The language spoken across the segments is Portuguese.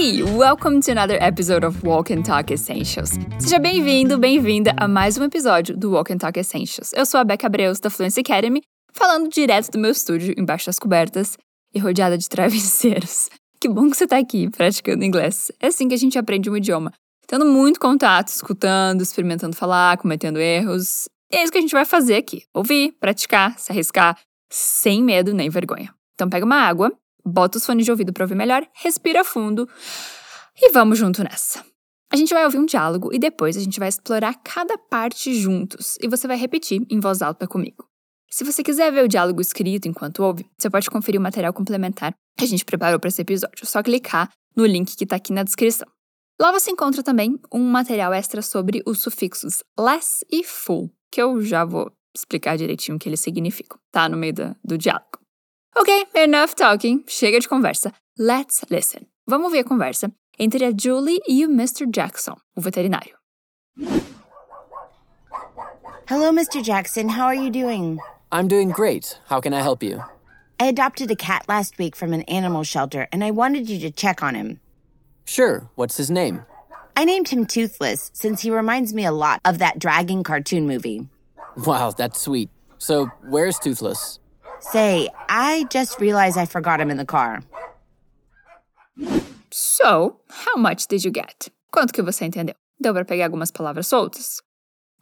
Hey, welcome to another episode of Walk and Talk Essentials. Seja bem-vindo, bem-vinda a mais um episódio do Walk and Talk Essentials. Eu sou a Becca Breus da Fluency Academy, falando direto do meu estúdio embaixo das cobertas e rodeada de travesseiros. Que bom que você está aqui praticando inglês. É assim que a gente aprende um idioma, tendo muito contato, escutando, experimentando falar, cometendo erros. E é isso que a gente vai fazer aqui: ouvir, praticar, se arriscar, sem medo nem vergonha. Então pega uma água bota os fones de ouvido para ouvir melhor, respira fundo e vamos junto nessa. A gente vai ouvir um diálogo e depois a gente vai explorar cada parte juntos e você vai repetir em voz alta comigo. Se você quiser ver o diálogo escrito enquanto ouve, você pode conferir o material complementar que a gente preparou para esse episódio. É só clicar no link que está aqui na descrição. Lá você encontra também um material extra sobre os sufixos less e full, que eu já vou explicar direitinho o que eles significam, tá? No meio do, do diálogo. Ok, enough talking. Chega de conversa. Let's listen. Vamos ver a conversa entre a Julie e o Mr. Jackson, o veterinário. Hello, Mr. Jackson. How are you doing? I'm doing great. How can I help you? I adopted a cat last week from an animal shelter, and I wanted you to check on him. Sure. What's his name? I named him Toothless since he reminds me a lot of that dragon cartoon movie. Wow, that's sweet. So, where's Toothless? Say, I just realized I forgot him in the car. So, how much did you get? Quanto que você entendeu? Deu para pegar algumas palavras soltas?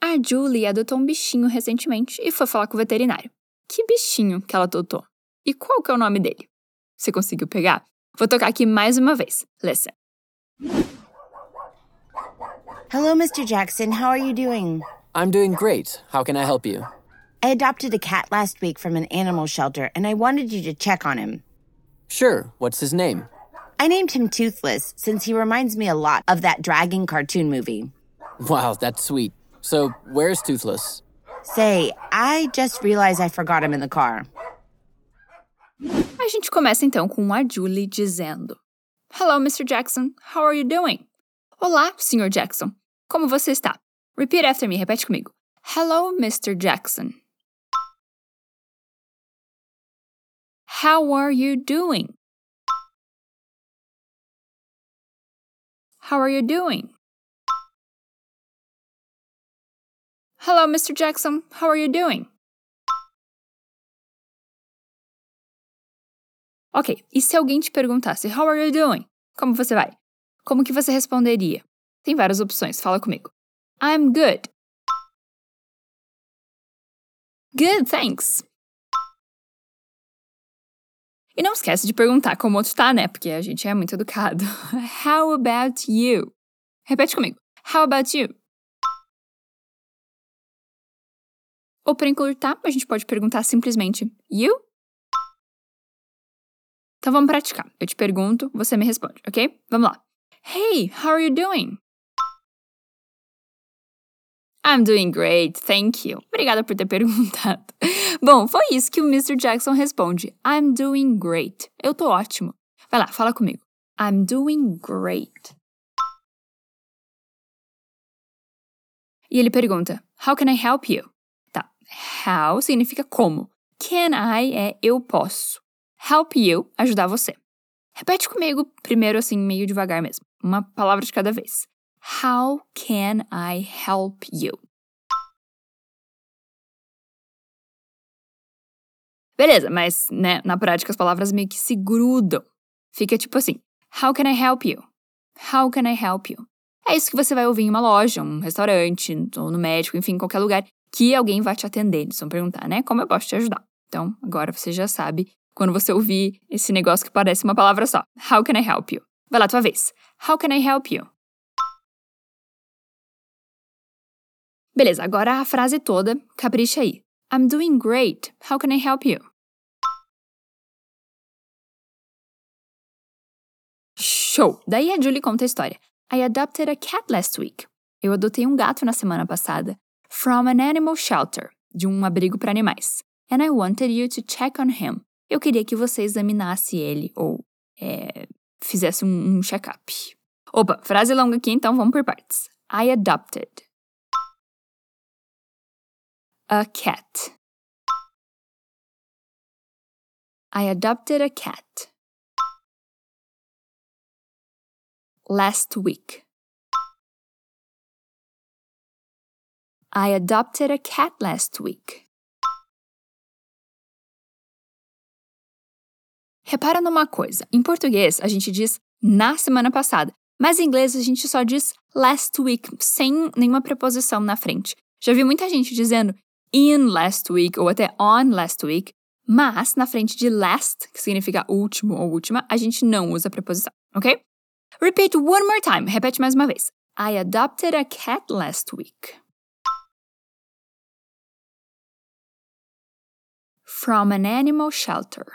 A Julie adotou um bichinho recentemente e foi falar com o veterinário. Que bichinho que ela adotou? E qual que é o nome dele? Você conseguiu pegar? Vou tocar aqui mais uma vez. Listen. Hello, Mr. Jackson. How are you doing? I'm doing great. How can I help you? I adopted a cat last week from an animal shelter, and I wanted you to check on him. Sure. What's his name? I named him Toothless since he reminds me a lot of that dragon cartoon movie. Wow, that's sweet. So, where's Toothless? Say, I just realized I forgot him in the car. A gente começa então com a Julie dizendo: Hello, Mr. Jackson. How are you doing? Olá, Sr. Jackson. Como você está? Repeat after me. Repete comigo. Hello, Mr. Jackson. How are you doing? How are you doing? Hello, Mr. Jackson. How are you doing? Ok, e se alguém te perguntasse How are you doing? Como você vai? Como que você responderia? Tem várias opções, fala comigo. I'm good. Good, thanks. E não esquece de perguntar como o outro tá, né? Porque a gente é muito educado. How about you? Repete comigo. How about you? Ou para encurtar, a gente pode perguntar simplesmente You? Então vamos praticar. Eu te pergunto, você me responde, ok? Vamos lá. Hey, how are you doing? I'm doing great, thank you. Obrigada por ter perguntado. Bom, foi isso que o Mr. Jackson responde. I'm doing great. Eu tô ótimo. Vai lá, fala comigo. I'm doing great. E ele pergunta: How can I help you? Tá. How significa como. Can I é eu posso. Help you, ajudar você. Repete comigo, primeiro assim, meio devagar mesmo. Uma palavra de cada vez. How can I help you? Beleza, mas né, na prática as palavras meio que se grudam. Fica tipo assim: How can I help you? How can I help you? É isso que você vai ouvir em uma loja, um restaurante, ou no médico, enfim, qualquer lugar que alguém vai te atender. Eles vão perguntar, né? Como eu posso te ajudar? Então, agora você já sabe quando você ouvir esse negócio que parece uma palavra só. How can I help you? Vai lá, tua vez. How can I help you? Beleza, agora a frase toda, capricha aí. I'm doing great. How can I help you? Show! Daí a Julie conta a história. I adopted a cat last week. Eu adotei um gato na semana passada. From an animal shelter. De um abrigo para animais. And I wanted you to check on him. Eu queria que você examinasse ele, ou é, fizesse um, um check-up. Opa, frase longa aqui, então vamos por partes. I adopted a cat. I adopted a cat. last week. I adopted a cat last week. Repara numa coisa: em português a gente diz na semana passada, mas em inglês a gente só diz last week, sem nenhuma preposição na frente. Já vi muita gente dizendo in last week ou até on last week, mas na frente de last, que significa último ou última, a gente não usa preposição, ok? Repeat one more time. Repete mais uma vez. I adopted a cat last week. From an animal shelter.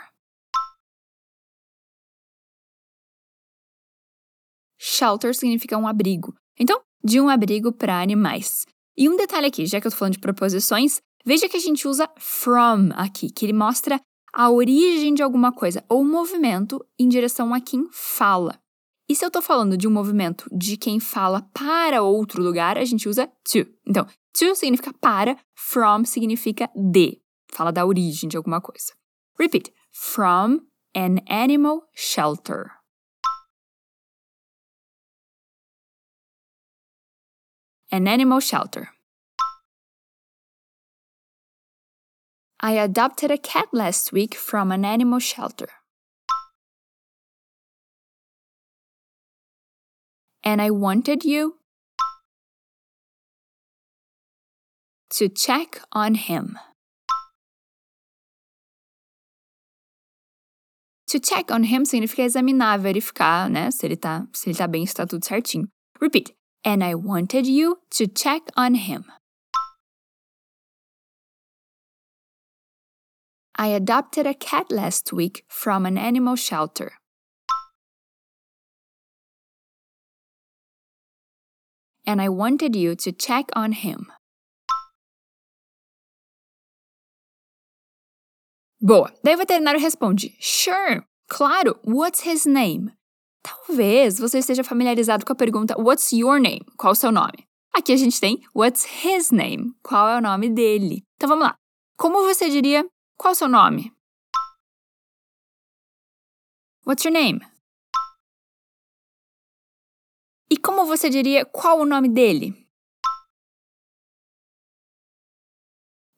Shelter significa um abrigo. Então, de um abrigo para animais. E um detalhe aqui, já que eu tô falando de preposições, veja que a gente usa from aqui, que ele mostra a origem de alguma coisa ou movimento em direção a quem fala. E se eu tô falando de um movimento de quem fala para outro lugar, a gente usa to. Então, to significa para, from significa de. Fala da origem de alguma coisa. Repeat. From an animal shelter. An animal shelter. I adopted a cat last week from an animal shelter. And I wanted you to check on him. To check on him significa examinar, verificar, né? Se ele tá, se ele tá bem, se tá tudo certinho. Repeat. And I wanted you to check on him. I adopted a cat last week from an animal shelter. And I wanted you to check on him. Boa. Daí o veterinário responde: Sure, claro, what's his name? Talvez você esteja familiarizado com a pergunta What's your name? Qual o seu nome? Aqui a gente tem What's his name? Qual é o nome dele? Então vamos lá. Como você diria qual o seu nome? What's your name? E como você diria qual o nome dele?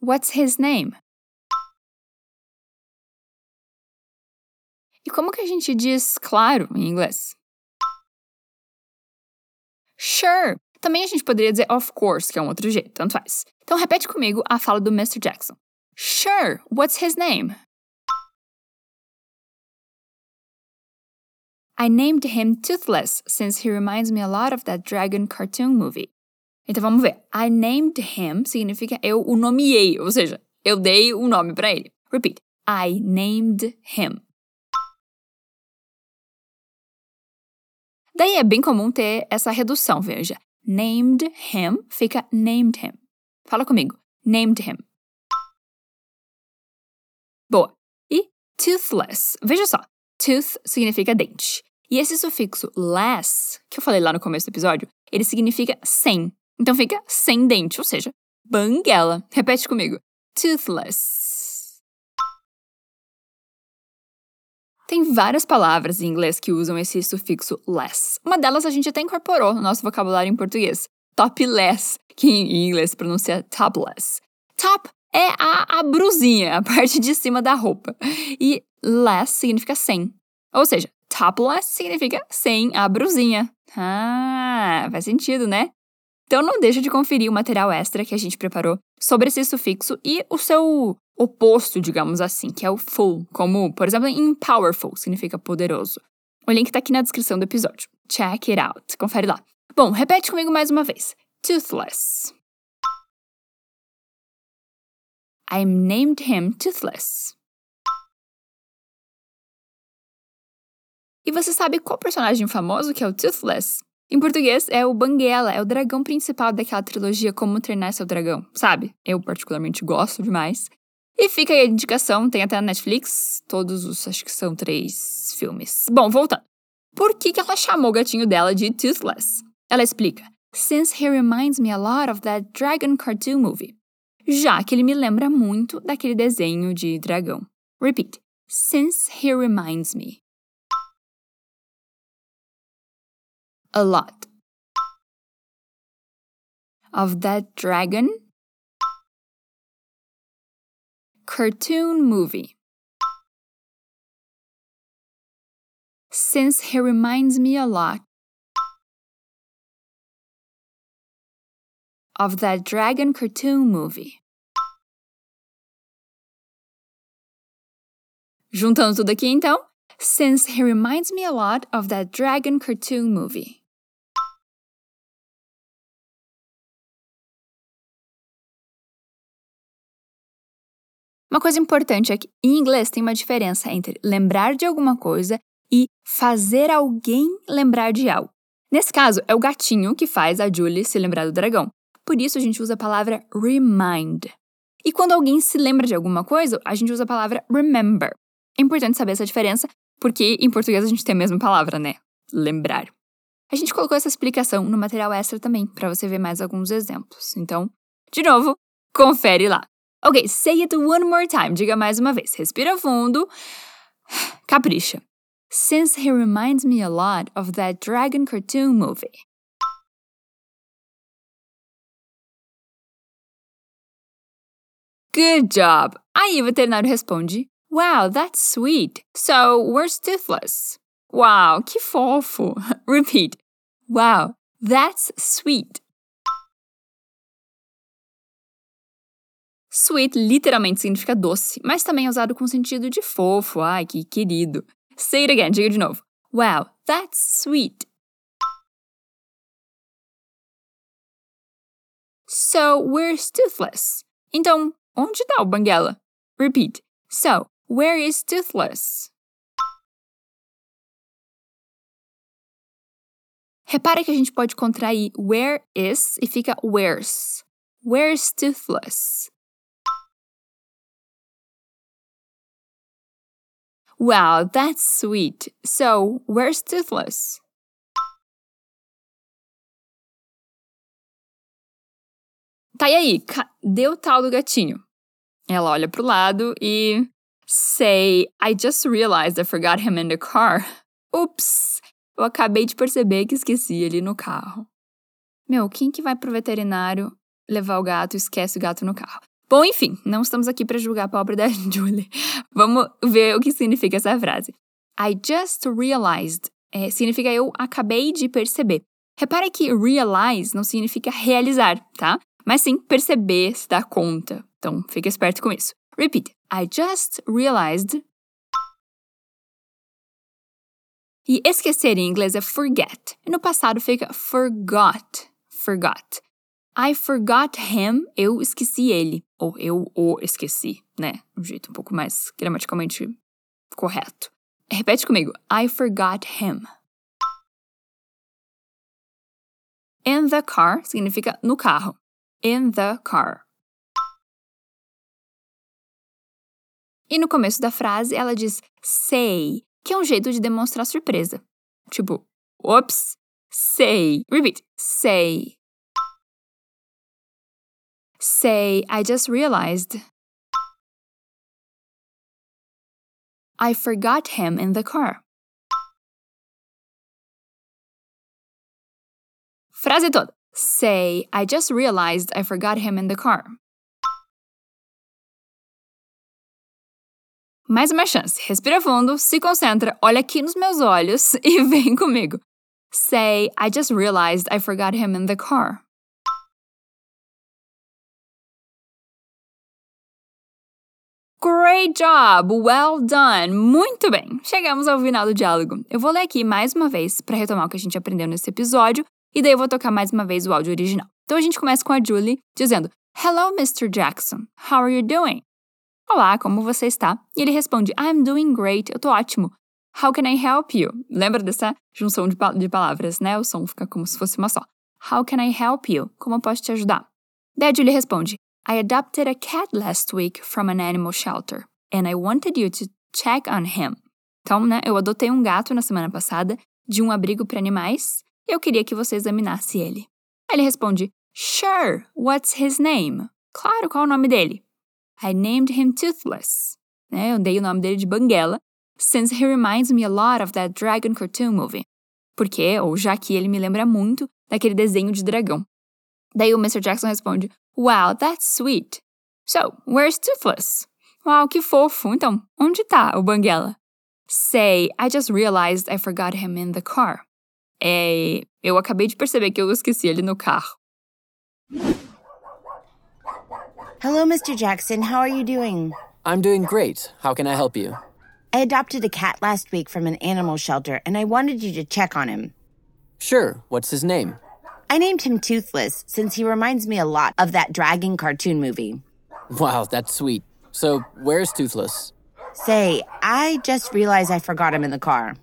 What's his name? E como que a gente diz claro em inglês? Sure. Também a gente poderia dizer of course, que é um outro jeito, tanto faz. Então repete comigo a fala do Mr. Jackson. Sure. What's his name? I named him Toothless since he reminds me a lot of that dragon cartoon movie. Então vamos ver. I named him significa eu o nomeei, ou seja, eu dei um nome para ele. Repeat. I named him. Daí é bem comum ter essa redução, veja. Named him fica named him. Fala comigo. Named him. Boa. E toothless. Veja só. Tooth significa dente. E esse sufixo less, que eu falei lá no começo do episódio, ele significa sem. Então fica sem dente, ou seja, banguela. Repete comigo. Toothless. Tem várias palavras em inglês que usam esse sufixo less. Uma delas a gente até incorporou no nosso vocabulário em português. Topless, que em inglês pronuncia topless. Top é a, a brusinha, a parte de cima da roupa. E less significa sem. Ou seja, topless significa sem a brusinha. Ah, faz sentido, né? Então não deixa de conferir o material extra que a gente preparou sobre esse sufixo e o seu oposto, digamos assim, que é o full, como, por exemplo, em powerful, significa poderoso. O link tá aqui na descrição do episódio. Check it out. Confere lá. Bom, repete comigo mais uma vez. Toothless. I named him Toothless. E você sabe qual personagem famoso que é o Toothless? Em português, é o Banguela, é o dragão principal daquela trilogia Como Treinar Seu Dragão, sabe? Eu particularmente gosto demais. E fica aí a indicação, tem até na Netflix, todos os, acho que são três filmes. Bom, voltando. Por que, que ela chamou o gatinho dela de Toothless? Ela explica: Since he reminds me a lot of that dragon cartoon movie. Já que ele me lembra muito daquele desenho de dragão. Repeat. Since he reminds me. A lot. Of that dragon cartoon movie. Since he reminds me a lot of that dragon cartoon movie. Juntando tudo aqui então, since he reminds me a lot of that dragon cartoon movie. Uma coisa importante é que em inglês tem uma diferença entre lembrar de alguma coisa e fazer alguém lembrar de algo. Nesse caso, é o gatinho que faz a Julie se lembrar do dragão. Por isso a gente usa a palavra remind. E quando alguém se lembra de alguma coisa, a gente usa a palavra remember. É importante saber essa diferença, porque em português a gente tem a mesma palavra, né? Lembrar. A gente colocou essa explicação no material extra também, para você ver mais alguns exemplos. Então, de novo, confere lá. Ok, say it one more time. Diga mais uma vez. Respira fundo. Capricha. Since he reminds me a lot of that dragon cartoon movie. Good job! Aí o veterinário responde: Wow, that's sweet. So, where's Toothless? Wow, que fofo. Repeat. Wow, that's sweet. Sweet literalmente significa doce, mas também é usado com sentido de fofo, ai que querido. Say it again, diga de novo. Wow, that's sweet. So, where's Toothless? Então, onde está o Banguela? Repeat. So, where is Toothless? Repara que a gente pode contrair where is e fica where's. Where's Toothless? Wow, that's sweet. So, where's Toothless? Tá, e aí? Cadê o tal do gatinho? Ela olha pro lado e. Say, I just realized I forgot him in the car. Ups! Eu acabei de perceber que esqueci ele no carro. Meu, quem que vai pro veterinário levar o gato e esquece o gato no carro? Bom, enfim, não estamos aqui para julgar a pobre da Julie. Vamos ver o que significa essa frase. I just realized é, significa eu acabei de perceber. Repara que realize não significa realizar, tá? Mas sim perceber, se dar conta. Então, fica esperto com isso. Repeat. I just realized. E esquecer em inglês é forget. E no passado fica forgot. Forgot. I forgot him, eu esqueci ele. Ou eu o esqueci, né? Um jeito um pouco mais gramaticalmente correto. Repete comigo. I forgot him. In the car significa no carro. In the car. E no começo da frase ela diz say, que é um jeito de demonstrar surpresa. Tipo, ops, say. Repeat. Say. Say, I just realized. I forgot him in the car. Frase toda. Say, I just realized I forgot him in the car. Mais uma chance. Respira fundo, se concentra, olha aqui nos meus olhos e vem comigo. Say, I just realized I forgot him in the car. Great job! Well done! Muito bem! Chegamos ao final do diálogo. Eu vou ler aqui mais uma vez para retomar o que a gente aprendeu nesse episódio e daí eu vou tocar mais uma vez o áudio original. Então a gente começa com a Julie dizendo: Hello, Mr. Jackson. How are you doing? Olá, como você está? E ele responde: I'm doing great. Eu tô ótimo. How can I help you? Lembra dessa junção de, de palavras, né? O som fica como se fosse uma só. How can I help you? Como eu posso te ajudar? Daí a Julie responde: I adopted a cat last week from an animal shelter, and I wanted you to check on him. Então, né, eu adotei um gato na semana passada de um abrigo para animais e eu queria que você examinasse ele. Ele responde: Sure, what's his name? Claro, qual é o nome dele? I named him Toothless. Né, eu dei o nome dele de Banguela, since he reminds me a lot of that dragon cartoon movie. porque, ou já que ele me lembra muito daquele desenho de dragão. Daí o Mr. Jackson responde: Wow, that's sweet. So, where's Toothless? Uau, que fofo. Então, onde tá o Banguela? Say, I just realized I forgot him in the car. É, eu acabei de perceber que eu esqueci ele no carro. Hello, Mr. Jackson. How are you doing? I'm doing great. How can I help you? I adopted a cat last week from an animal shelter, and I wanted you to check on him. Sure. What's his name? I named him Toothless since he reminds me a lot of that dragon cartoon movie. Wow, that's sweet. So, where's Toothless? Say, I just realized I forgot him in the car.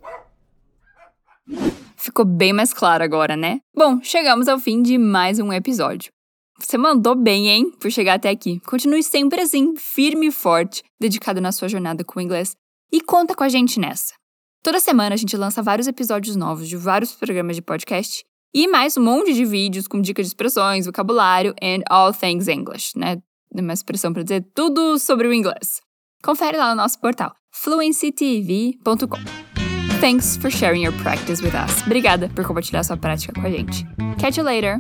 Ficou bem mais claro agora, né? Bom, chegamos ao fim de mais um episódio. Você mandou bem, hein? Por chegar até aqui. Continue sempre assim, firme e forte, dedicado na sua jornada com o inglês. E conta com a gente nessa. Toda semana a gente lança vários episódios novos de vários programas de podcast e mais um monte de vídeos com dicas de expressões, vocabulário and all things English, né? Uma expressão para dizer tudo sobre o inglês. Confere lá no nosso portal fluencytv.com. Thanks for sharing your practice with us. Obrigada por compartilhar sua prática com a gente. Catch you later!